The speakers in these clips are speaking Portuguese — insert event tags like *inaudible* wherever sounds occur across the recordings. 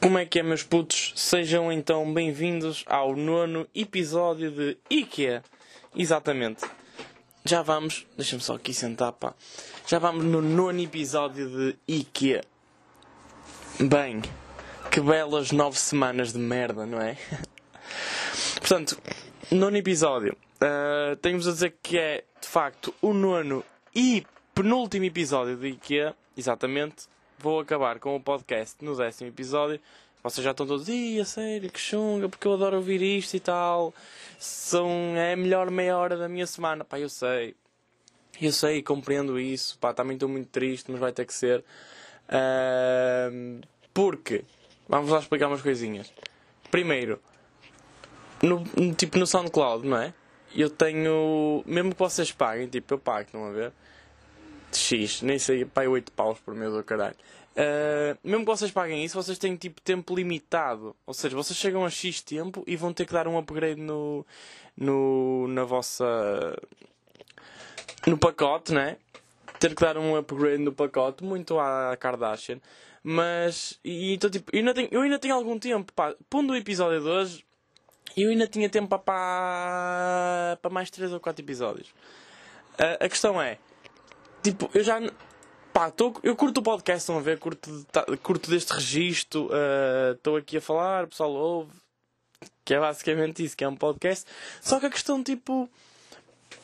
Como é que é, meus putos? Sejam então bem-vindos ao nono episódio de IKEA. Exatamente. Já vamos. Deixa-me só aqui sentar, pá. Já vamos no nono episódio de IKEA. Bem, que belas nove semanas de merda, não é? *laughs* Portanto, nono episódio. Uh, Tenho-vos a dizer que é, de facto, o nono e penúltimo episódio de IKEA. Exatamente vou acabar com o podcast no décimo episódio. Vocês já estão todos, ih, a sério, que chunga, porque eu adoro ouvir isto e tal. São, é a melhor meia hora da minha semana. Pá, eu sei. Eu sei, compreendo isso. Pá, também estou muito triste, mas vai ter que ser. Uh, porque, vamos lá explicar umas coisinhas. Primeiro, no, tipo no SoundCloud, não é? Eu tenho, mesmo que vocês paguem, tipo, eu pago, estão a ver? X, nem sei, pai 8 paus por mês do caralho. Uh, mesmo que vocês paguem isso, vocês têm tipo tempo limitado. Ou seja, vocês chegam a X tempo e vão ter que dar um upgrade no, no na vossa. no pacote, né? Ter que dar um upgrade no pacote, muito à Kardashian. Mas, e então tipo, eu ainda tenho, eu ainda tenho algum tempo, pá. Pondo o episódio de hoje, eu ainda tinha tempo para, para mais 3 ou 4 episódios. Uh, a questão é tipo, eu já. Pá, tô, eu curto o podcast, estão a ver? Curto, tá, curto deste registro. Estou uh, aqui a falar, o pessoal ouve. Que é basicamente isso, que é um podcast. Só que a questão, tipo.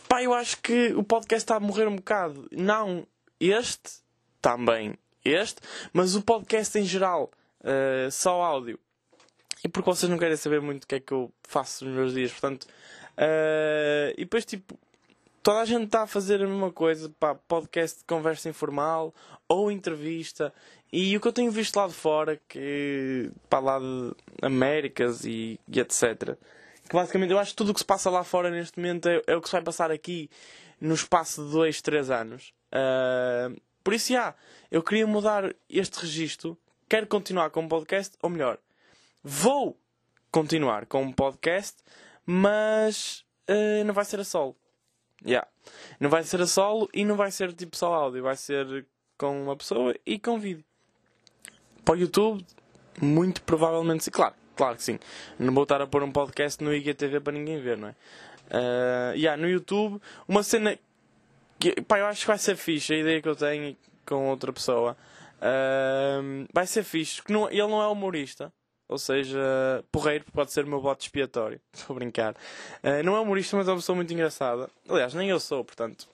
Pá, eu acho que o podcast está a morrer um bocado. Não este, também este, mas o podcast em geral. Uh, só áudio. E porque vocês não querem saber muito o que é que eu faço nos meus dias, portanto. Uh, e depois, tipo, toda a gente está a fazer a mesma coisa, pá, podcast de conversa informal ou entrevista. E o que eu tenho visto lá de fora, que para lá de Américas e, e, etc. Que basicamente eu acho que tudo o que se passa lá fora neste momento é, é o que se vai passar aqui no espaço de 2, 3 anos. Uh, por isso, já, eu queria mudar este registro. Quero continuar com um podcast, ou melhor, vou continuar com um podcast, mas uh, não vai ser a solo. Yeah. Não vai ser a solo e não vai ser tipo só áudio, vai ser com uma pessoa e com vídeo. Para o YouTube, muito provavelmente sim. Claro, claro que sim. Não vou estar a pôr um podcast no IGTV para ninguém ver, não é? Uh, yeah, no YouTube, uma cena que pá, eu acho que vai ser fixe, a ideia que eu tenho com outra pessoa. Uh, vai ser fixe, porque não, ele não é humorista. Ou seja, porreiro pode ser o meu voto expiatório. *laughs* Estou a brincar. Uh, não é humorista, mas é uma pessoa muito engraçada. Aliás, nem eu sou, portanto.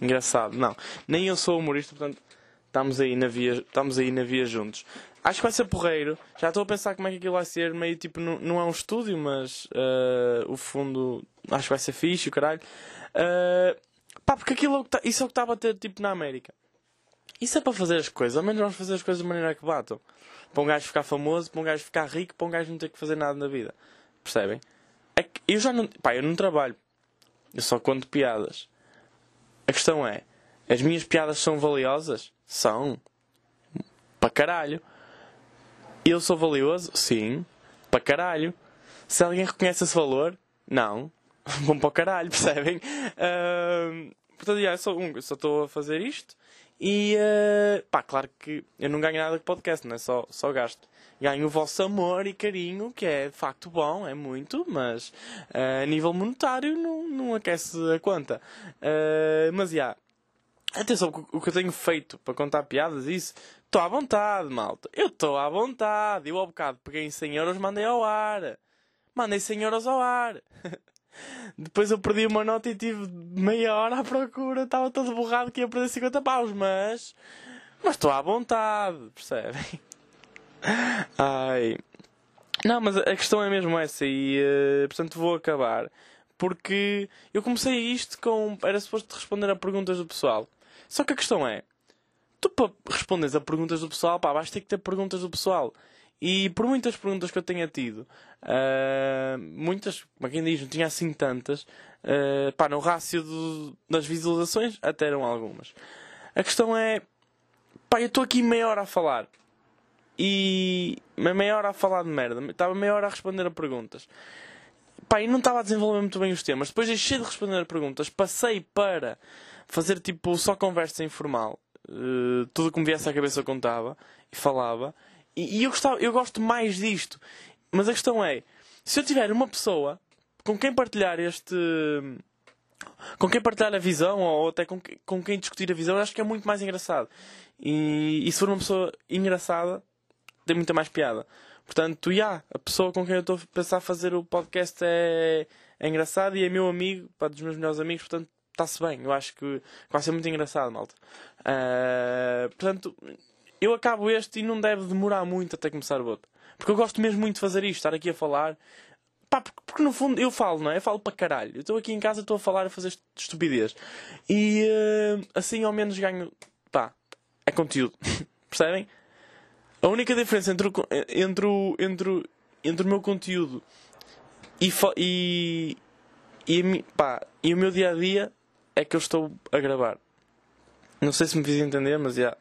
Engraçado, não. Nem eu sou humorista, portanto. Estamos aí na via, estamos aí na via juntos. Acho que vai ser porreiro. Já estou a pensar como é que aquilo vai ser. Meio tipo, não, não é um estúdio, mas uh, o fundo acho que vai ser fixe, o caralho. Uh, pá, porque aquilo é tá, isso é o que estava a ter tipo na América. Isso é para fazer as coisas. Ao menos vamos fazer as coisas de maneira que batam. Para um gajo ficar famoso, para um gajo ficar rico, para um gajo não ter que fazer nada na vida. Percebem? É que eu já não. Pá, eu não trabalho. Eu só conto piadas. A questão é: as minhas piadas são valiosas? São. Para caralho. Eu sou valioso? Sim. Para caralho. Se alguém reconhece esse valor? Não. *laughs* Vão para o caralho, *laughs* percebem? Uh, portanto, já, eu só, um, eu só estou a fazer isto e, uh, pá, claro que eu não ganho nada com podcast, não é só, só gasto. Ganho o vosso amor e carinho, que é de facto bom, é muito, mas uh, a nível monetário não, não aquece a conta. Uh, mas, já, yeah, atenção, o que eu tenho feito para contar piadas, isso, estou à vontade, malta. Eu estou à vontade. Eu, ao bocado, peguei em 100 euros, mandei ao ar. Mandei 100 euros ao ar. *laughs* Depois eu perdi uma nota e tive meia hora à procura, estava todo borrado que ia perder 50 paus, mas. Mas estou à vontade, percebem? *laughs* Ai. Não, mas a questão é mesmo essa e uh, portanto vou acabar. Porque eu comecei isto com. Era suposto responder a perguntas do pessoal. Só que a questão é. Tu para responderes a perguntas do pessoal, pá, vais ter que ter perguntas do pessoal. E por muitas perguntas que eu tenha tido, uh, muitas, como quem diz, não tinha assim tantas, uh, pá, no rácio do, das visualizações até eram algumas. A questão é, pá, eu estou aqui meia hora a falar. E meia hora a falar de merda, estava meia hora a responder a perguntas. Pá, e não estava a desenvolver muito bem os temas. Depois deixei de responder a perguntas, passei para fazer tipo só conversa informal. Uh, tudo que me viesse à cabeça eu contava e falava. E, e eu, gostava, eu gosto mais disto. Mas a questão é, se eu tiver uma pessoa com quem partilhar este. Com quem partilhar a visão, ou até com, com quem discutir a visão, acho que é muito mais engraçado. E, e se for uma pessoa engraçada, tem muita mais piada. Portanto, yeah, a pessoa com quem eu estou a pensar fazer o podcast é, é engraçado e é meu amigo, pá, dos meus melhores amigos, portanto, está-se bem. Eu acho que vai ser muito engraçado, malta. Uh, portanto, eu acabo este e não deve demorar muito até começar o outro. Porque eu gosto mesmo muito de fazer isto, estar aqui a falar. Pá, porque, porque, no fundo eu falo, não é? Eu falo para caralho. Eu estou aqui em casa, estou a falar, a fazer estupidez. E uh, assim ao menos ganho. Pá, é conteúdo. *laughs* Percebem? A única diferença entre o, entre o, entre o, entre o meu conteúdo e, e, e, pá, e o meu dia a dia é que eu estou a gravar. Não sei se me fiz entender, mas já. Yeah,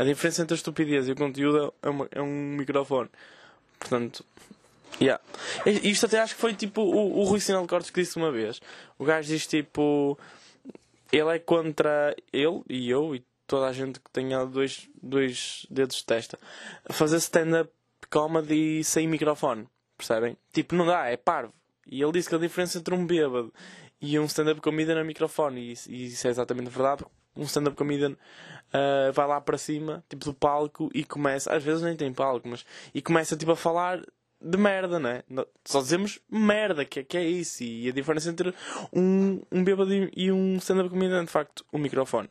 a diferença entre a estupidez e o conteúdo é, uma, é um microfone. Portanto, yeah. Isto até acho que foi tipo o, o Rui Sinal de Cortes que disse uma vez. O gajo diz tipo. Ele é contra ele e eu e toda a gente que tenha dois, dois dedos de testa. Fazer stand-up comedy sem microfone. Percebem? Tipo, não dá, é parvo. E ele disse que a diferença entre um bêbado e um stand-up comedian é microfone. E, e isso é exatamente verdade. Um stand-up comedian uh, vai lá para cima, tipo do palco, e começa, às vezes nem tem palco, mas e começa tipo a falar de merda, não é? Só dizemos merda, que, que é isso. E a diferença entre um, um bêbado e um stand-up comedian é de facto o um microfone.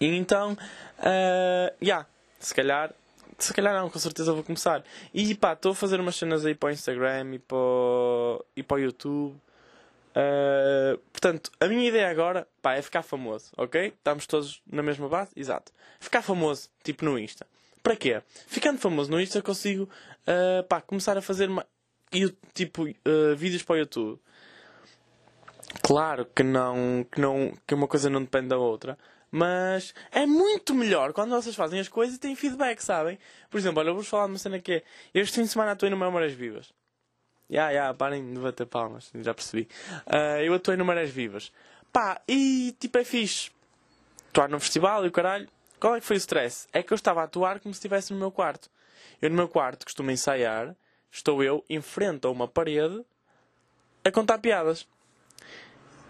E então, uh, yeah, se calhar se calhar não, com certeza vou começar. E pá, estou a fazer umas cenas aí para o Instagram e para e para o YouTube. Uh, portanto, a minha ideia agora pá, é ficar famoso, ok? Estamos todos na mesma base? Exato. Ficar famoso, tipo no Insta. Para quê? Ficando famoso no Insta consigo uh, pá, começar a fazer tipo, uh, vídeos para o YouTube. Claro que não, que não que uma coisa não depende da outra. Mas é muito melhor quando vocês fazem as coisas e têm feedback, sabem? Por exemplo, olha, eu vou-vos falar de uma cena que é. Este fim de semana atuei no Memórias Vivas. Ya, yeah, yeah, parem de bater palmas, já percebi. Uh, eu atuei no Marés Vivas. Pá, e tipo é fixe. Atuar num festival e o caralho. Qual é que foi o stress? É que eu estava a atuar como se estivesse no meu quarto. Eu no meu quarto costumo ensaiar, estou eu em frente a uma parede a contar piadas.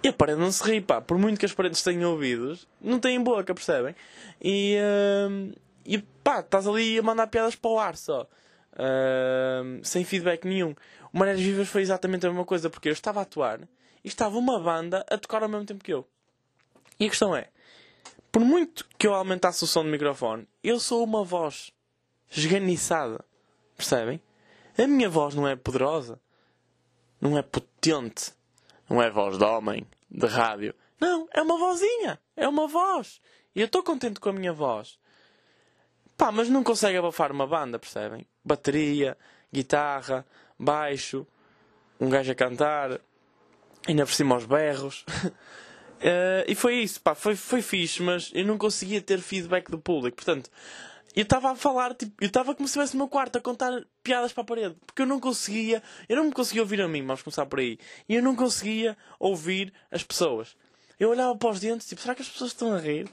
E a parede não se ri, pá. Por muito que as paredes tenham ouvidos, não têm boca, percebem? E, uh, e pá, estás ali a mandar piadas para o ar só. Uh, sem feedback nenhum. O Vivas foi exatamente a mesma coisa, porque eu estava a atuar e estava uma banda a tocar ao mesmo tempo que eu. E a questão é, por muito que eu aumentasse o som do microfone, eu sou uma voz esganiçada. Percebem? A minha voz não é poderosa. Não é potente. Não é voz de homem, de rádio. Não, é uma vozinha. É uma voz. E eu estou contente com a minha voz. Pá, mas não consegue abafar uma banda, percebem? Bateria, guitarra, baixo, um gajo a cantar, ainda por cima aos berros. uh, *laughs* e foi isso, pá, foi, foi fixe, mas eu não conseguia ter feedback do público. Portanto, eu estava a falar, tipo, eu estava como se estivesse no meu quarto a contar piadas para a parede. Porque eu não conseguia, eu não me conseguia ouvir a mim, vamos começar por aí. E eu não conseguia ouvir as pessoas. Eu olhava para os dentes, tipo, será que as pessoas estão a rir?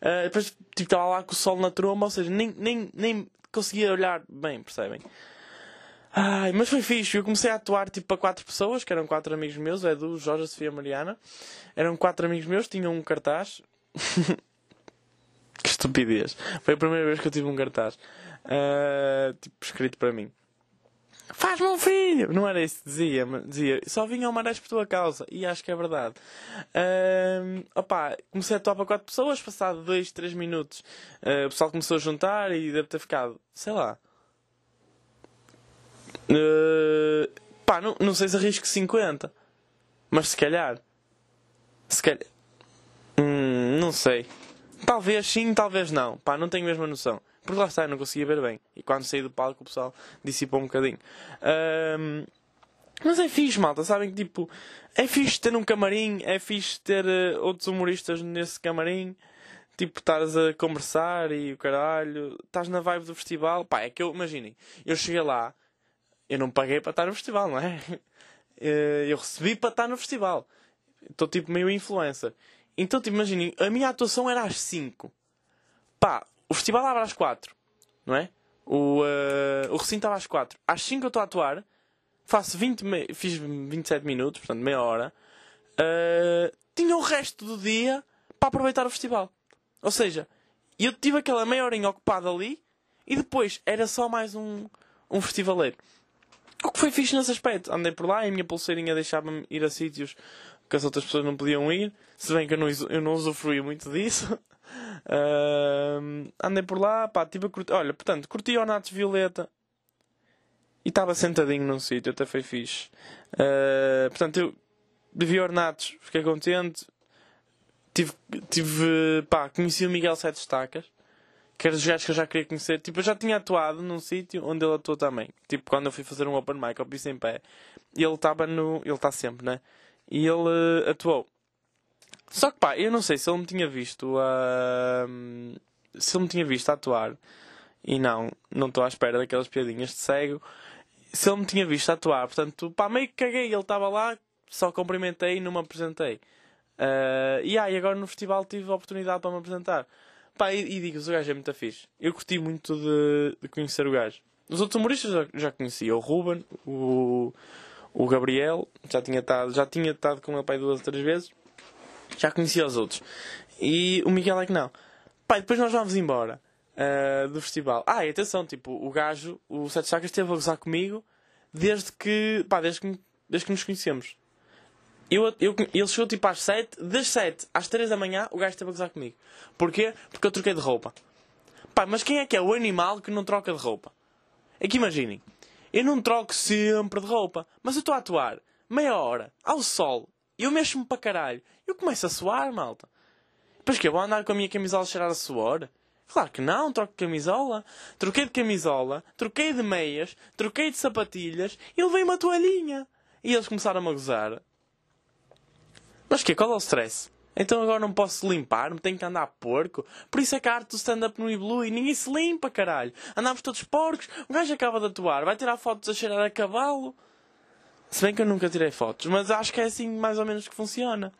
Uh, depois, tipo, estava lá com o sol na tromba, ou seja, nem, nem, nem conseguia olhar bem, percebem? Ai, mas foi fixe. Eu comecei a atuar tipo para quatro pessoas, que eram quatro amigos meus, é do Jorge, Sofia Mariana. Eram quatro amigos meus, tinham um cartaz. *laughs* que estupidez. Foi a primeira vez que eu tive um cartaz. Uh, tipo, escrito para mim. Faz-me um filho! Não era isso que dizia, dizia, só vinha ao Marés por tua causa. E acho que é verdade. Uh, opa, comecei a atuar para quatro pessoas, passado dois, três minutos. Uh, o pessoal começou a juntar e deve ter ficado, sei lá. Uh, pá, não, não sei se arrisco 50. Mas se calhar. Se calhar. Hum, não sei. Talvez sim, talvez não. Pá, não tenho a mesma noção. Porque lá está, eu não conseguia ver bem. E quando saí do palco o pessoal dissipou um bocadinho. Um, mas é fixe, malta. Sabem que tipo, é fixe ter um camarim, é fixe ter uh, outros humoristas nesse camarim. Tipo, estás a conversar e o caralho, estás na vibe do festival. Pá, é que eu, imaginem, eu cheguei lá, eu não paguei para estar no festival, não é? Eh, eu recebi para estar no festival. Estou tipo meio influencer. Então, tipo, imaginem, a minha atuação era às 5. Pá, o festival abre às 4, não é? O, uh, o recinto estava às 4. Às 5 eu estou a atuar, faço 20, fiz 27 minutos, portanto meia hora. Uh, tinha o resto do dia para aproveitar o festival. Ou seja, eu tive aquela meia horinha ocupada ali e depois era só mais um, um festivaleiro. O que foi fixe nesse aspecto. Andei por lá e a minha pulseirinha deixava-me ir a sítios que as outras pessoas não podiam ir. Se bem que eu não, eu não usufruí muito disso. *laughs* Uh, andei por lá, pá, tive a curtir. Olha, portanto, curti o Natos Violeta. E estava sentadinho num sítio, até foi fixe. Uh, portanto, eu vi Ornatos, fiquei contente. Tive, tive, pá, conheci o Miguel Sete Estacas que era dos gajos que eu já queria conhecer. Tipo, eu já tinha atuado num sítio onde ele atuou também. Tipo, quando eu fui fazer um open mic ao Piso em Pé. Ele estava no... Ele está sempre, né? E ele uh, atuou. Só que pá, eu não sei se ele me tinha visto a... Uh, se ele me tinha visto atuar. E não, não estou à espera daquelas piadinhas de cego. Se ele me tinha visto atuar, portanto, pá, meio que caguei. Ele estava lá, só cumprimentei e não me apresentei. Uh, e aí, agora no festival tive a oportunidade para me apresentar. Pá, e, e digo, o gajo é muito fixe. Eu curti muito de, de conhecer o gajo. Os outros humoristas já, já conhecia. O Ruben, o, o Gabriel, já tinha estado, já tinha estado com ele pai duas ou três vezes. Já conhecia os outros. E o Miguel é que não. Pá, depois nós vamos embora uh, do festival. Ah, e atenção, tipo, o gajo, o Sete Chacas, esteve a gozar comigo desde que, pá, desde que, desde que nos conhecemos. Eu, eu, ele chegou tipo às 7, das 7 às 3 da manhã o gajo esteve a gozar comigo. Porquê? Porque eu troquei de roupa. Pá, mas quem é que é o animal que não troca de roupa? É que imaginem, eu não troco sempre de roupa, mas eu estou a atuar meia hora, ao sol, e eu mexo-me para caralho, eu começo a suar, malta. Depois que eu vou andar com a minha camisola a cheirar a suor? Claro que não, troco de camisola. Troquei de camisola, troquei de meias, troquei de sapatilhas e levei uma toalhinha. E eles começaram a gozar. Mas que Qual é o stress? Então agora não posso limpar-me, tenho que andar porco. Por isso é que a arte do stand-up não evolui. Ninguém se limpa, caralho. Andamos todos porcos. O gajo acaba de atuar. Vai tirar fotos a cheirar a cavalo. Se bem que eu nunca tirei fotos. Mas acho que é assim mais ou menos que funciona.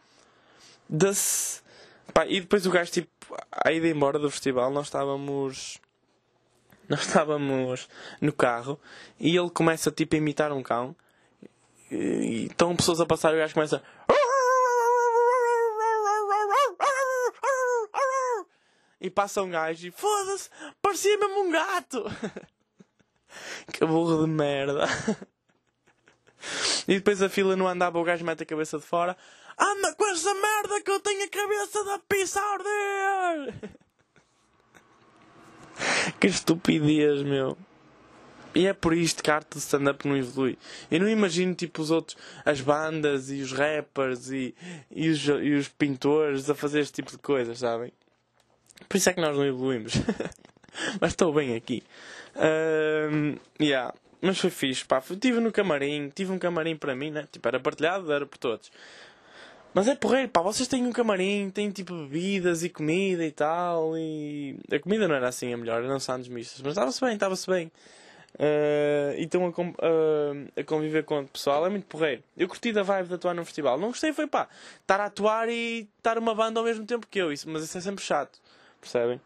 Das... Pá, e depois o gajo, tipo, a ida embora do festival, nós estávamos... Nós estávamos no carro e ele começa, tipo, a imitar um cão. E estão pessoas a passar e o gajo começa... e passa um gajo e foda-se, parecia mesmo um gato. *laughs* que burro de merda. e depois a fila não andava, o gajo mete a cabeça de fora. Anda com essa merda que eu tenho a cabeça da pizza a arder! *laughs* que estupidez, meu. E é por isto que a arte de stand-up não evolui. Eu não imagino tipo os outros, as bandas e os rappers e, e, os, e os pintores a fazer este tipo de coisas, sabem? Por isso é que nós não evoluímos. *laughs* Mas estou bem aqui. Uh, yeah. Mas foi fixe, pá. Estive no camarim, tive um camarim para mim, né? Tipo, era partilhado, era por todos. Mas é porreiro, pá. Vocês têm um camarim, têm tipo bebidas e comida e tal. E a comida não era assim a melhor, eram sandes mistas. Mas estava-se bem, estava-se bem. Uh, então a, uh, a, conviver com o pessoal é muito porreiro. Eu curti da vibe de atuar num festival. Não gostei, foi pá, estar a atuar e estar uma banda ao mesmo tempo que eu. Isso, mas isso é sempre chato. Percebem?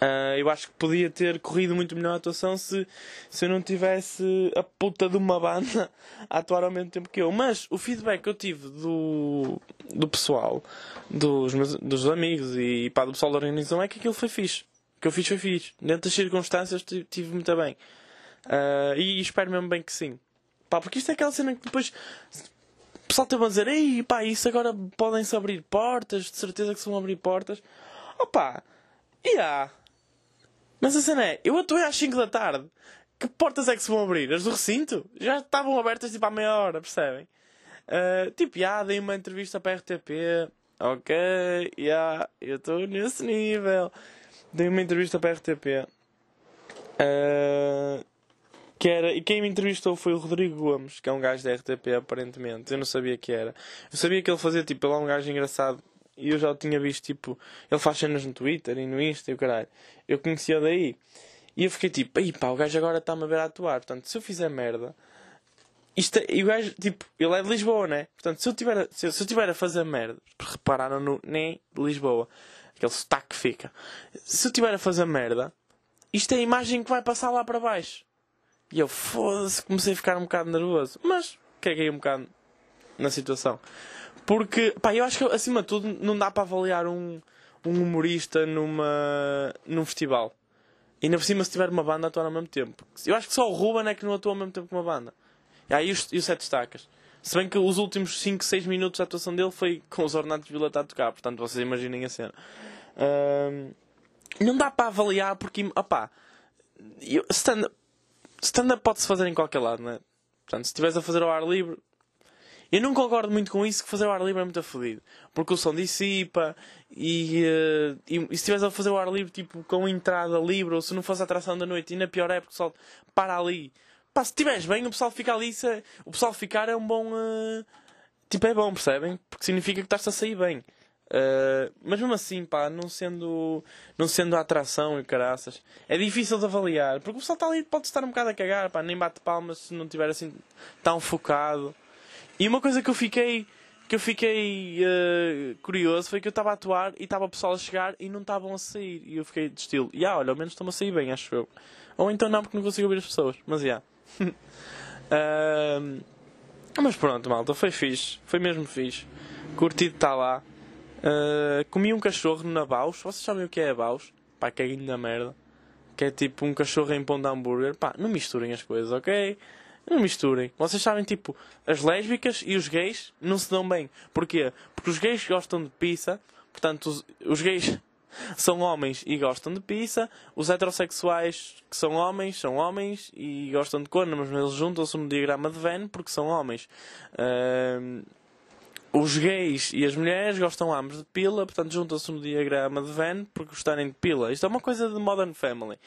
Uh, eu acho que podia ter corrido muito melhor a atuação se, se eu não tivesse a puta de uma banda *laughs* a atuar ao mesmo tempo que eu. Mas o feedback que eu tive do, do pessoal, dos, meus, dos amigos e pá, do pessoal da organização é que aquilo foi fixe. O que eu fiz foi fixe. Dentro das circunstâncias tive muito bem. Uh, e espero mesmo bem que sim. Pá, porque isto é aquela cena que depois o pessoal teve a dizer: Ei, pá, isso agora podem-se abrir portas, de certeza que se vão abrir portas. Opa, yeah. Mas a cena é, eu atuei às 5 da tarde. Que portas é que se vão abrir? As do recinto? Já estavam abertas tipo há meia hora, percebem? Uh, tipo, já, dei uma entrevista para a RTP. Ok, já, yeah, eu estou nesse nível. Dei uma entrevista para a RTP. Uh, que era, e quem me entrevistou foi o Rodrigo Gomes, que é um gajo da RTP aparentemente. Eu não sabia que era. Eu sabia que ele fazia tipo, ele é um gajo engraçado e eu já o tinha visto, tipo, ele faz cenas no Twitter e no Insta e o caralho. Eu conhecia daí. E eu fiquei tipo, aí pá, o gajo agora está-me a ver a atuar. Portanto, se eu fizer merda. Isto é, e o gajo, tipo, ele é de Lisboa, né? Portanto, se eu tiver, se eu, se eu tiver a fazer merda, repararam no nem de Lisboa, aquele sotaque fica. Se eu tiver a fazer merda, isto é a imagem que vai passar lá para baixo. E eu, foda-se, comecei a ficar um bocado nervoso. Mas caguei um bocado na situação. Porque, pá, eu acho que acima de tudo não dá para avaliar um, um humorista numa, num festival. E ainda por cima, se tiver uma banda, atua ao mesmo tempo. Eu acho que só o Ruben é que não atua ao mesmo tempo que uma banda. E aí os, e os sete destacas. Se bem que os últimos 5, 6 minutos da atuação dele foi com os Ornatos Vila a tocar, portanto vocês imaginem a cena. Um, não dá para avaliar porque, opá, stand-up stand pode-se fazer em qualquer lado, não é? Portanto, se estiveres a fazer ao ar livre, eu não concordo muito com isso que fazer ao ar livre é muito afodido. Porque o som dissipa e, uh, e, e se estiveres a fazer ao ar livre tipo com entrada livre ou se não fosse a atração da noite, e na pior é porque o pessoal para ali Pá, se estiveres bem, o pessoal fica ali. Se, o pessoal ficar é um bom. Uh, tipo, é bom, percebem? Porque significa que estás a sair bem. Uh, mas mesmo assim, pá, não sendo, não sendo a atração e caraças, é difícil de avaliar. Porque o pessoal está ali, pode estar um bocado a cagar, pá, nem bate palmas se não estiver assim tão focado. E uma coisa que eu fiquei que eu fiquei uh, curioso foi que eu estava a atuar e estava o pessoal a chegar e não estavam a sair. E eu fiquei de estilo, e ah, olha, ao menos estão a sair bem, acho eu. Ou então não, porque não consigo ouvir as pessoas, mas já. Yeah uh, mas pronto, malta, foi fixe. Foi mesmo fixe. Curtido estar lá. Uh, comi um cachorro na Baus. Vocês sabem o que é a Baus? Pá, caguinho da merda. Que é tipo um cachorro em pão de hambúrguer. Pá, não misturem as coisas, ok? Não misturem. Vocês sabem, tipo, as lésbicas e os gays não se dão bem. Porquê? Porque os gays gostam de pizza. Portanto, os, os gays *laughs* são homens e gostam de pizza. Os heterossexuais, que são homens, são homens e gostam de corno, mas eles juntam-se no diagrama de Venn porque são homens. Os gays e as mulheres gostam ambos de pila, portanto juntam-se no diagrama de Venn porque gostarem de pila. Isto é uma coisa de Modern Family.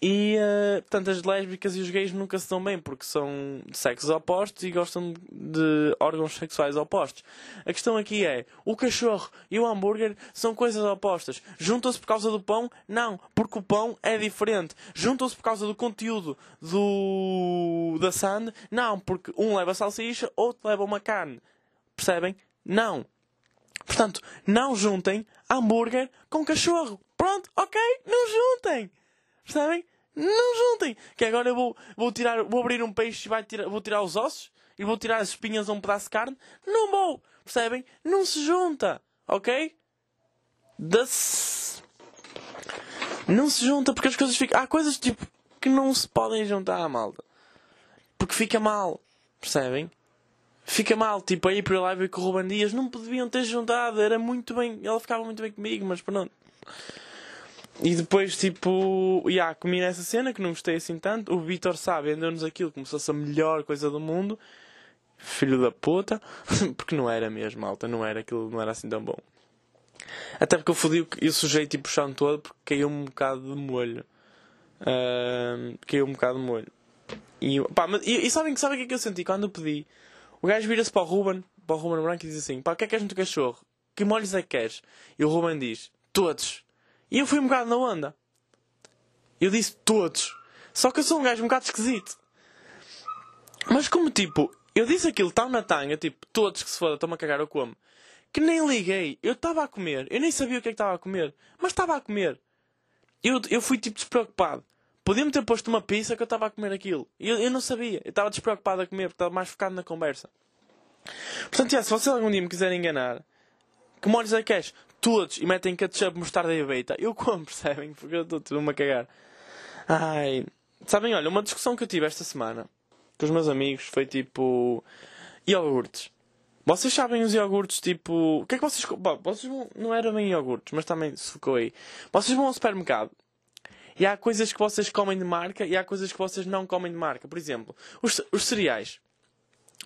E, uh, portanto, as lésbicas e os gays nunca se dão bem porque são sexos opostos e gostam de órgãos sexuais opostos. A questão aqui é: o cachorro e o hambúrguer são coisas opostas. Juntam-se por causa do pão? Não, porque o pão é diferente. Juntam-se por causa do conteúdo do da sand? Não, porque um leva salsicha, outro leva uma carne. Percebem? Não. Portanto, não juntem hambúrguer com cachorro. Pronto, ok? Não juntem. Percebem? Não juntem! Que agora eu vou, vou, tirar, vou abrir um peixe e vai tirar, vou tirar os ossos e vou tirar as espinhas a um pedaço de carne. Não vou! Percebem? Não se junta! Ok? Das... Não se junta porque as coisas ficam. Há coisas tipo que não se podem juntar malta. Porque fica mal. Percebem? Fica mal. Tipo, a April Live com o Ruben Dias não podiam ter juntado. Era muito bem. Ela ficava muito bem comigo, mas pronto. E depois, tipo, yeah, comi nessa cena que não gostei assim tanto. O Vitor sabe, andou-nos aquilo como se fosse a melhor coisa do mundo. Filho da puta. *laughs* porque não era mesmo, alta, não era aquilo, não era assim tão bom. Até porque eu fodi e sujei tipo o chão todo porque caiu um bocado de molho. Uh, caiu um bocado de molho. E, pá, mas, e, e sabem, sabem o que é que eu senti quando eu pedi? O gajo vira-se para o Ruben, para o Ruben Branco e diz assim: pá, o que é que queres no teu cachorro? Que molhos é que queres? E o Ruben diz: todos. E eu fui um bocado na onda. Eu disse todos. Só que eu sou um gajo um bocado esquisito. Mas como tipo, eu disse aquilo tão na tanga, tipo, todos que se foda, estão-me a cagar, eu como. Que nem liguei. Eu estava a comer. Eu nem sabia o que é que estava a comer. Mas estava a comer. Eu, eu fui tipo despreocupado. Podia-me ter posto uma pizza que eu estava a comer aquilo. Eu, eu não sabia. Eu estava despreocupado a comer porque estava mais focado na conversa. Portanto, já, se vocês algum dia me quiserem enganar, que é que és? Todos e metem ketchup, mostarda e beita. Eu como, *laughs* percebem? Porque eu estou tudo-me a cagar. Ai. Sabem, olha, uma discussão que eu tive esta semana com os meus amigos foi tipo. iogurtes. Vocês sabem os iogurtes tipo. O que é que vocês. Bom, vocês vão... não era bem iogurtes, mas também se focou aí. Vocês vão ao supermercado e há coisas que vocês comem de marca e há coisas que vocês não comem de marca. Por exemplo, os, os cereais.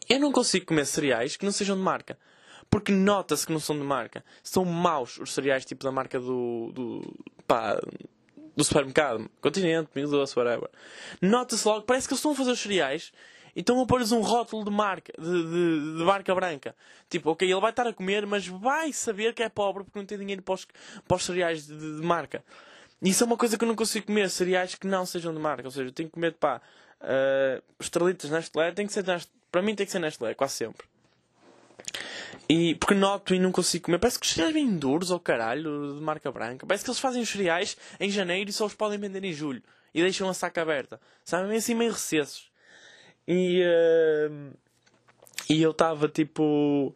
Eu não consigo comer cereais que não sejam de marca. Porque nota-se que não são de marca. São maus os cereais tipo da marca do. do pá, do supermercado. Continente, Mil Doce, whatever. Nota-se logo, parece que eles estão a fazer os cereais e estão a pôr-lhes um rótulo de marca, de, de, de, marca branca. Tipo, ok, ele vai estar a comer, mas vai saber que é pobre porque não tem dinheiro para os, para os cereais de, de, marca. Isso é uma coisa que eu não consigo comer, cereais que não sejam de marca. Ou seja, eu tenho que comer, pá, uh, estrelitas Nestlé, tem que ser Nestlé. Para mim tem que ser Nestlé, quase sempre. E porque noto e não consigo comer. Parece que os cereais vêm duros ou caralho, de marca branca. Parece que eles fazem os cereais em janeiro e só os podem vender em julho. E deixam a saca aberta. Sabem? Assim meio recessos. E. Uh, e eu estava tipo. O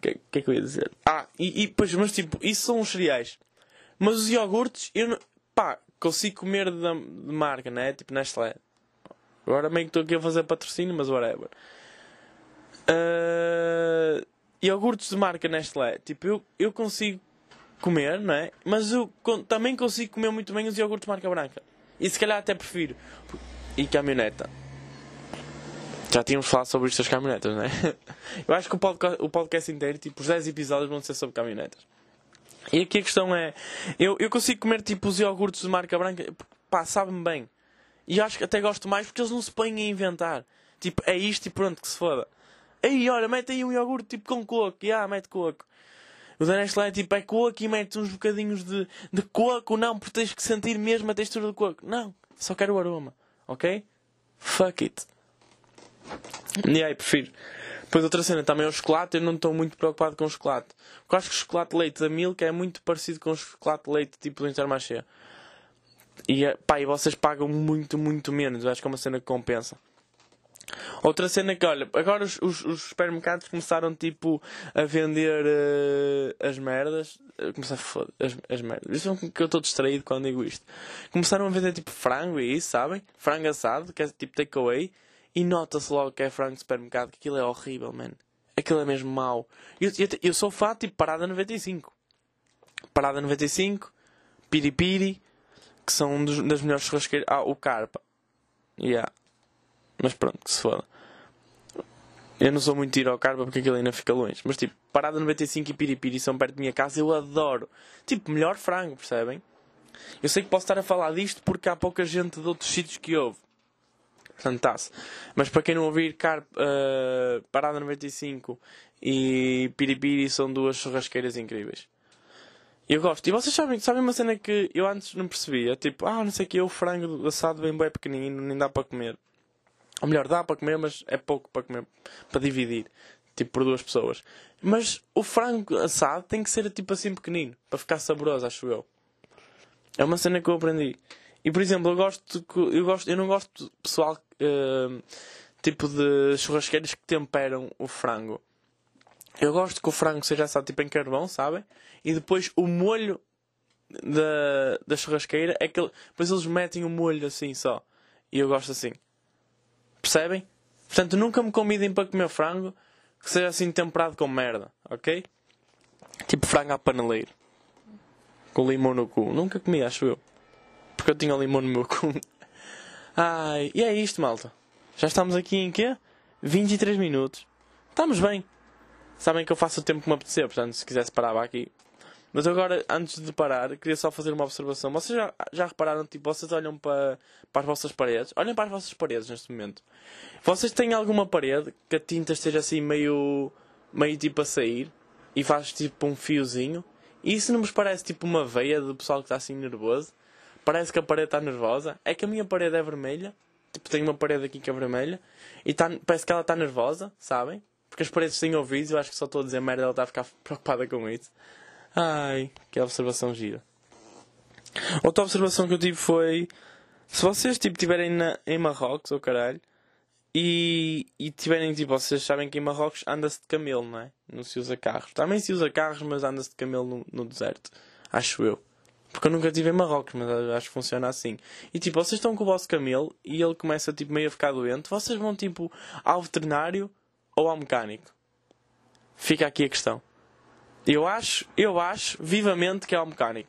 que, que é que eu ia dizer? Ah, e, e pois, mas tipo, isso são os cereais. Mas os iogurtes, eu não. pá, consigo comer de, de marca, né? Tipo Nestlé. Agora meio que estou aqui a fazer patrocínio, mas whatever. Uh, iogurtes de marca Nestlé. Tipo, eu, eu consigo comer, não é? Mas eu também consigo comer muito bem os iogurtes de marca branca. E se calhar até prefiro. E caminhoneta. Já tínhamos falado sobre estas caminhonetas, não é? *laughs* Eu acho que o podcast, o podcast inteiro, tipo, os 10 episódios vão ser sobre caminhonetas. E aqui a questão é: eu, eu consigo comer tipo os iogurtes de marca branca, pá, sabe-me bem. E acho que até gosto mais porque eles não se põem a inventar. Tipo, é isto e pronto, que se foda. Aí, olha, mete aí um iogurte tipo com coco. E ah, mete coco. O da Nestlé tipo, é coco e mete uns bocadinhos de, de coco. Não, porque tens que sentir mesmo a textura do coco. Não, só quero o aroma. Ok? Fuck it. E aí, prefiro. Depois outra cena também é o chocolate. Eu não estou muito preocupado com o chocolate. Porque acho que o chocolate leite da Milk é muito parecido com o chocolate leite tipo do Intermarché. E, é, pá, e vocês pagam muito, muito menos. Eu acho que é uma cena que compensa. Outra cena que, olha, agora os, os, os supermercados começaram tipo a vender uh, as merdas. Uh, começar a foder, as, as merdas. Isso é que eu estou distraído quando digo isto. Começaram a vender tipo frango e isso, sabem? Frango assado, que é tipo takeaway. E nota-se logo que é frango de supermercado, que aquilo é horrível, man. Aquilo é mesmo mau. Eu, eu, eu sou fã tipo parada 95. Parada 95, piripiri, que são um dos, das melhores churrasqueiras. Ah, o carpa. Yeah. Mas pronto, que se foda. Eu não sou muito ir ao Carpa porque aquilo ainda fica longe. Mas tipo, Parada 95 e Piripiri são perto da minha casa, eu adoro. Tipo, melhor frango, percebem? Eu sei que posso estar a falar disto porque há pouca gente de outros sítios que ouve. Fantástico. Mas para quem não ouvir, Car uh, Parada 95 e Piripiri são duas churrasqueiras incríveis. Eu gosto. E vocês sabem, sabem uma cena que eu antes não percebia? Tipo, ah, não sei o que, o frango assado bem bem pequenino, nem dá para comer. Ou melhor, dá para comer, mas é pouco para comer, para dividir. Tipo, por duas pessoas. Mas o frango assado tem que ser tipo assim pequenino, para ficar saboroso, acho eu. É uma cena que eu aprendi. E por exemplo, eu gosto, eu gosto, eu não gosto pessoal uh, tipo de churrasqueiras que temperam o frango. Eu gosto que o frango seja assado tipo em carvão, sabem? E depois o molho da, da churrasqueira é que depois eles metem o molho assim só. E eu gosto assim. Percebem? Portanto, nunca me convidem para comer frango que seja assim temperado com merda, ok? Tipo frango à paneleiro. Com limão no cu. Nunca comi, acho eu. Porque eu tinha limão no meu cu. *laughs* Ai, e é isto, malta. Já estamos aqui em quê? 23 minutos. Estamos bem. Sabem que eu faço o tempo que me apetecer, portanto, se quisesse parar aqui, mas agora, antes de parar, queria só fazer uma observação. Vocês já, já repararam, tipo, vocês olham para, para as vossas paredes? Olhem para as vossas paredes neste momento. Vocês têm alguma parede que a tinta esteja assim meio, meio tipo a sair e faz tipo um fiozinho? E isso não vos parece tipo uma veia do pessoal que está assim nervoso? Parece que a parede está nervosa. É que a minha parede é vermelha. Tipo, tenho uma parede aqui que é vermelha. E tá, parece que ela está nervosa, sabem? Porque as paredes têm ouvidos. Eu acho que só estou a dizer merda, ela está a ficar *laughs* preocupada com isso. Ai, que observação gira. Outra observação que eu tive foi: se vocês tipo estiverem em Marrocos, ou oh, caralho, e, e tiverem tipo, vocês sabem que em Marrocos anda-se de camelo, não é? Não se usa carros. Também se usa carros, mas anda-se de camelo no, no deserto. Acho eu. Porque eu nunca estive em Marrocos, mas acho que funciona assim. E tipo, vocês estão com o vosso camelo e ele começa tipo meio a ficar doente, vocês vão tipo ao veterinário ou ao mecânico? Fica aqui a questão. Eu acho, eu acho vivamente que é o mecânico.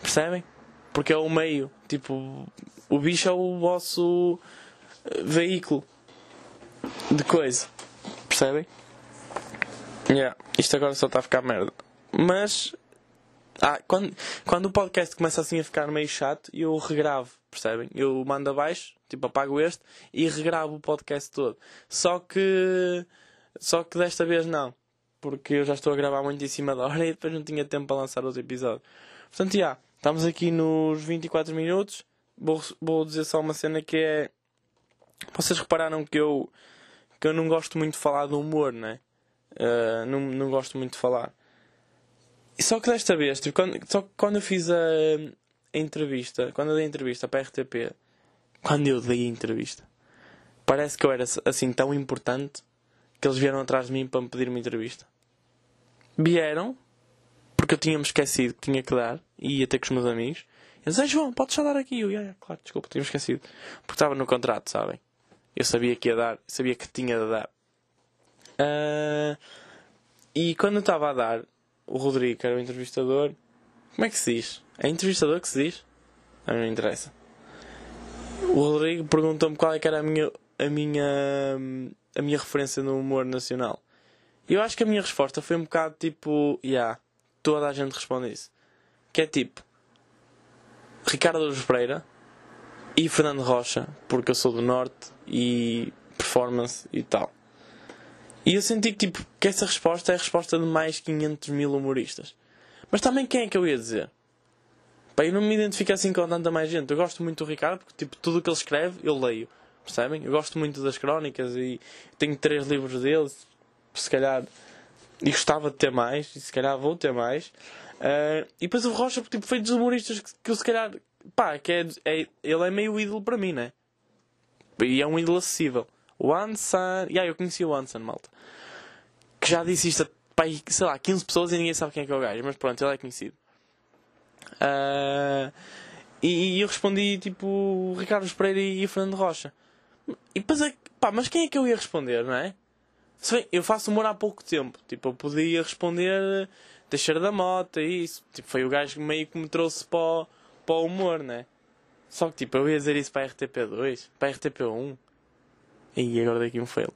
Percebem? Porque é o meio. Tipo, o bicho é o vosso eh, veículo de coisa. Percebem? Yeah. Isto agora só está a ficar merda. Mas. Ah, quando, quando o podcast começa assim a ficar meio chato, eu regravo, percebem? Eu mando abaixo, tipo apago este e regravo o podcast todo. Só que. Só que desta vez não porque eu já estou a gravar muito em cima da hora e depois não tinha tempo para lançar outro episódio. Portanto, já, estamos aqui nos 24 minutos. Vou, vou dizer só uma cena que é. Vocês repararam que eu, que eu não gosto muito de falar do humor, né? Uh, não, não gosto muito de falar. Só que desta vez, tipo, quando, só quando eu fiz a, a entrevista, quando eu dei a entrevista para a RTP, quando eu dei a entrevista, parece que eu era assim tão importante que eles vieram atrás de mim para me pedir uma entrevista. Vieram, porque eu tinha-me esquecido que tinha que dar, e ia ter com os meus amigos. Eles, ah, João, podes só dar aqui? Eu, yeah, claro, desculpa, tinha-me esquecido. Porque estava no contrato, sabem? Eu sabia que ia dar, sabia que tinha de dar. Uh, e quando eu estava a dar, o Rodrigo, que era o entrevistador, como é que se diz? É entrevistador que se diz? Não interessa. O Rodrigo perguntou-me qual é que era a minha, a minha, a minha referência no humor nacional. Eu acho que a minha resposta foi um bocado tipo, yeah, toda a gente responde isso. Que é tipo, Ricardo Luz Pereira e Fernando Rocha, porque eu sou do Norte e performance e tal. E eu senti que, tipo, que essa resposta é a resposta de mais 500 mil humoristas. Mas também quem é que eu ia dizer? Pá, eu não me identifico assim com tanta mais gente. Eu gosto muito do Ricardo, porque tipo, tudo o que ele escreve eu leio. Percebem? Eu gosto muito das crónicas e tenho três livros dele. Se calhar. E gostava de ter mais, e se calhar vou ter mais. Uh, e depois o Rocha, tipo, foi dos humoristas que, que eu se calhar. Pá, que é, é, ele é meio ídolo para mim, né? E é um ídolo acessível. O Anson. Yeah, eu conheci o Anson, malta. Que já disse isto a, pá, sei lá, 15 pessoas e ninguém sabe quem é que é o gajo. Mas pronto, ele é conhecido. Uh, e, e, eu respondi tipo Ricardo Pereira e, e Fernando Rocha. E depois é pá, mas quem é que eu ia responder, não é? Bem, eu faço humor há pouco tempo. Tipo, eu podia responder Teixeira da Mota e isso. Tipo, foi o gajo meio que me trouxe para o, para o humor, né? Só que tipo, eu ia dizer isso para a RTP2, para a RTP1. E agora daqui um fail.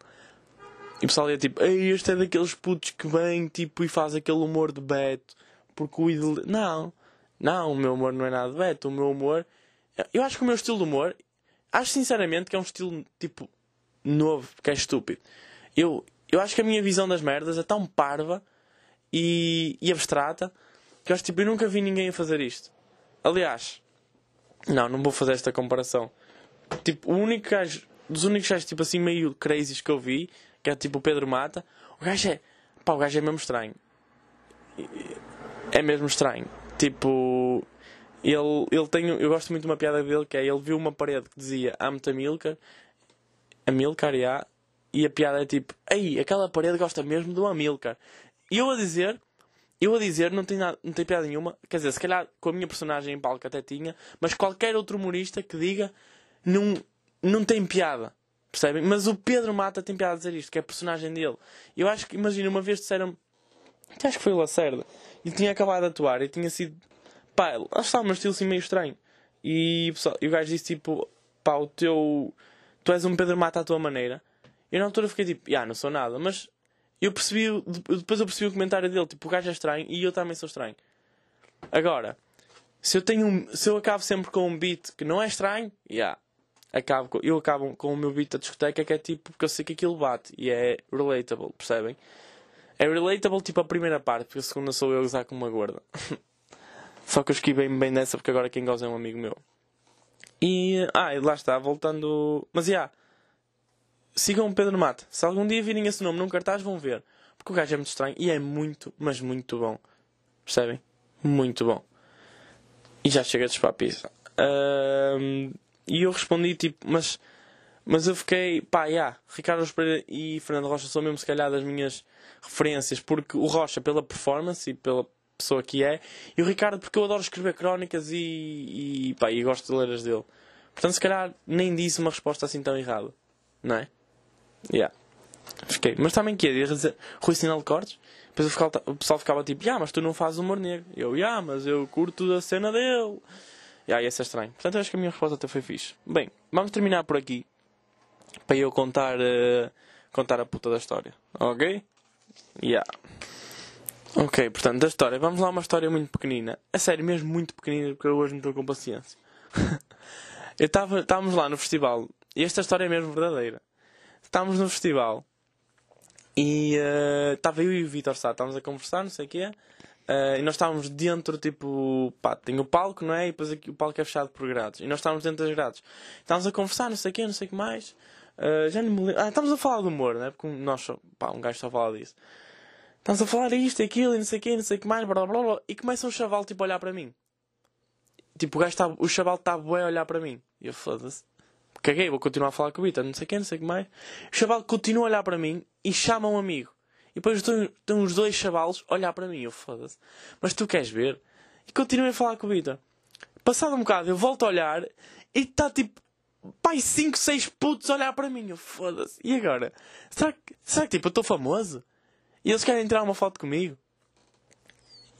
E o pessoal ia tipo, Ei, este é daqueles putos que vem tipo, e faz aquele humor de Beto. Porque o ídolo. Não, não, o meu humor não é nada de Beto. O meu humor. Eu acho que o meu estilo de humor. Acho sinceramente que é um estilo tipo novo, porque é estúpido. Eu, eu acho que a minha visão das merdas é tão parva e, e abstrata que eu acho tipo, eu nunca vi ninguém a fazer isto. Aliás, não, não vou fazer esta comparação. Tipo, o único gajo dos únicos gajos tipo assim meio crazies que eu vi, que é tipo o Pedro Mata, o gajo é. Pá, o gajo é mesmo estranho. É mesmo estranho. Tipo. Ele, ele tem. Eu gosto muito de uma piada dele que é ele viu uma parede que dizia Amo-te Amilcar. Amilcar, yeah, e a piada é tipo, ei, aquela parede gosta mesmo do Amilcar. E eu a dizer, eu a dizer, não tem, nada, não tem piada nenhuma. Quer dizer, se calhar com a minha personagem em palco até tinha, mas qualquer outro humorista que diga, não, não tem piada. Percebem? Mas o Pedro Mata tem piada a dizer isto, que é a personagem dele. Eu acho que, imagina, uma vez disseram acho que foi o Lacerda, e tinha acabado de atuar e tinha sido, pá, lá está, um estilo assim meio estranho. E, pessoal, e o gajo disse tipo, pá, o teu, tu és um Pedro Mata à tua maneira. E na altura fiquei tipo, ah, não sou nada, mas eu percebi, depois eu percebi o comentário dele, tipo, o gajo é estranho e eu também sou estranho. Agora, se eu tenho se eu acabo sempre com um beat que não é estranho, yeah, acabo, eu acabo com o meu beat da discoteca que é tipo, porque eu sei que aquilo bate e é relatable, percebem? É relatable tipo a primeira parte, porque a segunda sou eu usar como uma gorda. *laughs* Só que eu esquivei bem nessa porque agora quem goza é um amigo meu. E, ah, e lá está, voltando. Mas, já. Yeah, sigam o Pedro Mata. Se algum dia virem esse nome num cartaz, vão ver. Porque o gajo é muito estranho e é muito, mas muito bom. Percebem? Muito bom. E já chega de papis. Um, e eu respondi tipo, mas, mas eu fiquei, pá, yeah, Ricardo e Fernando Rocha são mesmo se calhar das minhas referências, porque o Rocha pela performance e pela pessoa que é, e o Ricardo porque eu adoro escrever crónicas e, e, pá, e gosto de ler as dele. Portanto, se calhar nem disse uma resposta assim tão errada, não é? Yeah. Fiquei. Mas também que ia dizer Rui Sinal de Cortes. Depois o pessoal ficava tipo, ah, mas tu não fazes humor negro. Eu, ah, mas eu curto a cena dele. E aí, esse é estranho. Portanto, acho que a minha resposta até foi fixe. Bem, vamos terminar por aqui. Para eu contar, uh, contar a puta da história. Ok? Yeah. Ok, portanto, da história. Vamos lá uma história muito pequenina. A sério, mesmo muito pequenina, porque eu hoje não estou com paciência. *laughs* eu estava, estávamos lá no festival. E esta história é mesmo verdadeira. Estávamos no festival. E uh, estava eu e o Vitor Sá, estávamos a conversar, não sei o quê. Uh, e nós estávamos dentro, tipo, pá, tem o palco, não é? E depois aqui o palco é fechado por grades. E nós estávamos dentro das grades. Estávamos a conversar, não sei o quê, não sei o que mais. Uh, já não me lembro. Ah, estávamos a falar do humor, não é? Porque nós, pá, um gajo só fala disso. Estamos a falar isto, aquilo, e não sei o quê, não sei o que mais, blá blá blá. E começa um chaval tipo a olhar para mim. Tipo, o, gajo tá, o chaval está a olhar para mim. E eu foda-se. Caguei, vou continuar a falar com o Vitor, não sei quê, não sei o que mais. O chaval continua a olhar para mim e chama um amigo. E depois estão os dois chavalos a olhar para mim. Eu foda-se. Mas tu queres ver? E continuei a falar com o Vitor. Passado um bocado, eu volto a olhar e está tipo pai, 5, 6 putos a olhar para mim. Eu foda-se. E agora? Será que, será que tipo, eu estou famoso? E eles querem tirar uma foto comigo?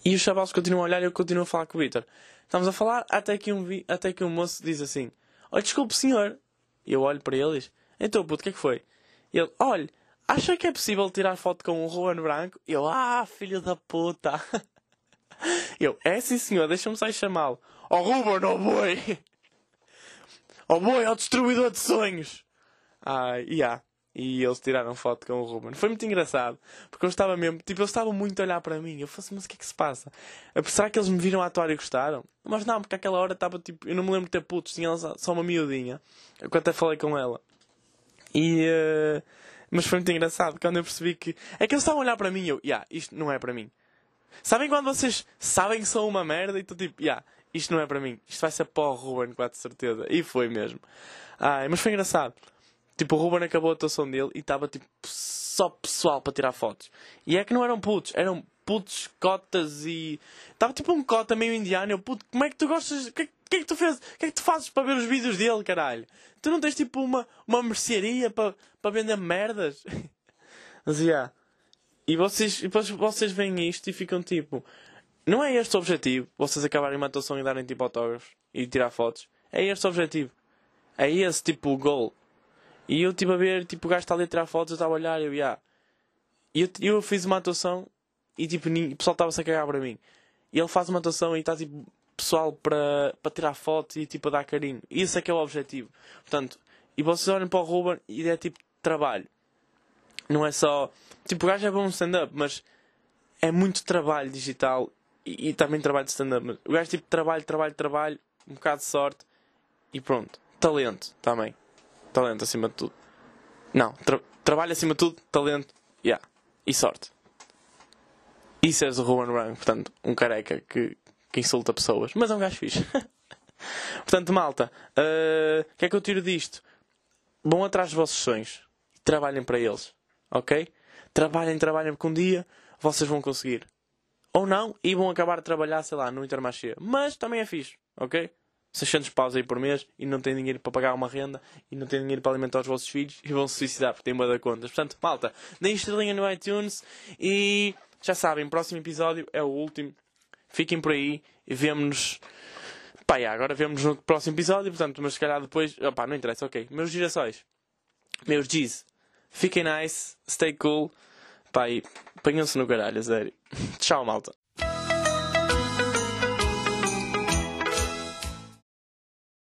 E os chavalos continuam a olhar e eu continuo a falar com o Vitor. Estamos a falar até que um, vi, até que um moço diz assim: Olha, desculpe, senhor. E eu olho para ele e diz: Então, puto, o que é que foi? Ele: Olha, acha que é possível tirar foto com um Juan Branco? Eu: Ah, filho da puta. *laughs* Eu: É sim, senhor, deixa-me sair chamá-lo. Oh, Ruben, oh boi! *laughs* Oh boi, oh destruidor de sonhos! Ah, yeah. E eles tiraram foto com o Ruben. Foi muito engraçado. Porque eu estava mesmo, tipo, eles estavam muito a olhar para mim. Eu falei assim, mas o que é que se passa? Será que eles me viram atuar e gostaram? Mas não, porque aquela hora estava tipo, eu não me lembro de ter putos, tinha só uma miudinha. Eu até falei com ela. E, uh, mas foi muito engraçado quando eu percebi que, é que eles estavam a olhar para mim e eu, yeah, isto não é para mim. Sabem quando vocês sabem que sou uma merda e tu tipo, yeah, isto não é para mim. Isto vai ser para o Ruben, com certeza. E foi mesmo. Ai, mas foi engraçado. Tipo, o Ruben acabou a atuação dele e estava tipo só pessoal para tirar fotos. E é que não eram putos, eram putos, cotas e. Estava tipo um cota meio indiano. Eu, puto, como é que tu gostas. O que, que é que tu fez? O que é que tu fazes para ver os vídeos dele, caralho? Tu não tens tipo uma, uma mercearia para, para vender merdas? *laughs* Mas, yeah. E vocês, depois vocês veem isto e ficam tipo. Não é este o objetivo? Vocês acabarem uma atuação e darem tipo autógrafos e tirar fotos? É este o objetivo? É esse tipo o goal? E eu estive a ver, tipo, o gajo está ali a tirar fotos, eu estava a olhar eu, yeah. E eu, eu fiz uma atuação e tipo, o pessoal estava-se a cagar para mim. E ele faz uma atuação e está tipo, pessoal para, para tirar fotos e tipo a dar carinho. Esse é que é o objetivo. Portanto, e vocês olham para o Ruben e é tipo trabalho. Não é só. Tipo, o gajo é bom stand-up, mas é muito trabalho digital e, e também trabalho de stand-up. O gajo tipo trabalho, trabalho, trabalho, um bocado de sorte e pronto. Talento também talento acima de tudo. Não, tra trabalho acima de tudo, talento, yeah. e sorte. Isso és o Rowan Rang, portanto, um careca que, que insulta pessoas, mas é um gajo fixe. *laughs* portanto, malta, uh, o uh, que é que eu tiro disto? Vão atrás dos vossos sonhos e trabalhem para eles, ok? Trabalhem, trabalhem, porque um dia vocês vão conseguir. Ou não, e vão acabar de trabalhar, sei lá, no Intermarché. Mas também é fixe, ok? 600 paus aí por mês e não têm dinheiro para pagar uma renda e não têm dinheiro para alimentar os vossos filhos e vão se suicidar porque têm uma da contas. Portanto, malta, deem estrelinha no iTunes e já sabem, próximo episódio é o último. Fiquem por aí e vemo-nos. Pá, agora vemos no próximo episódio, portanto, mas se calhar depois. Opá, não interessa, ok. Meus girassóis, meus G's, fiquem nice, stay cool. Pá, e ponham-se no caralho, sério. *laughs* Tchau, malta.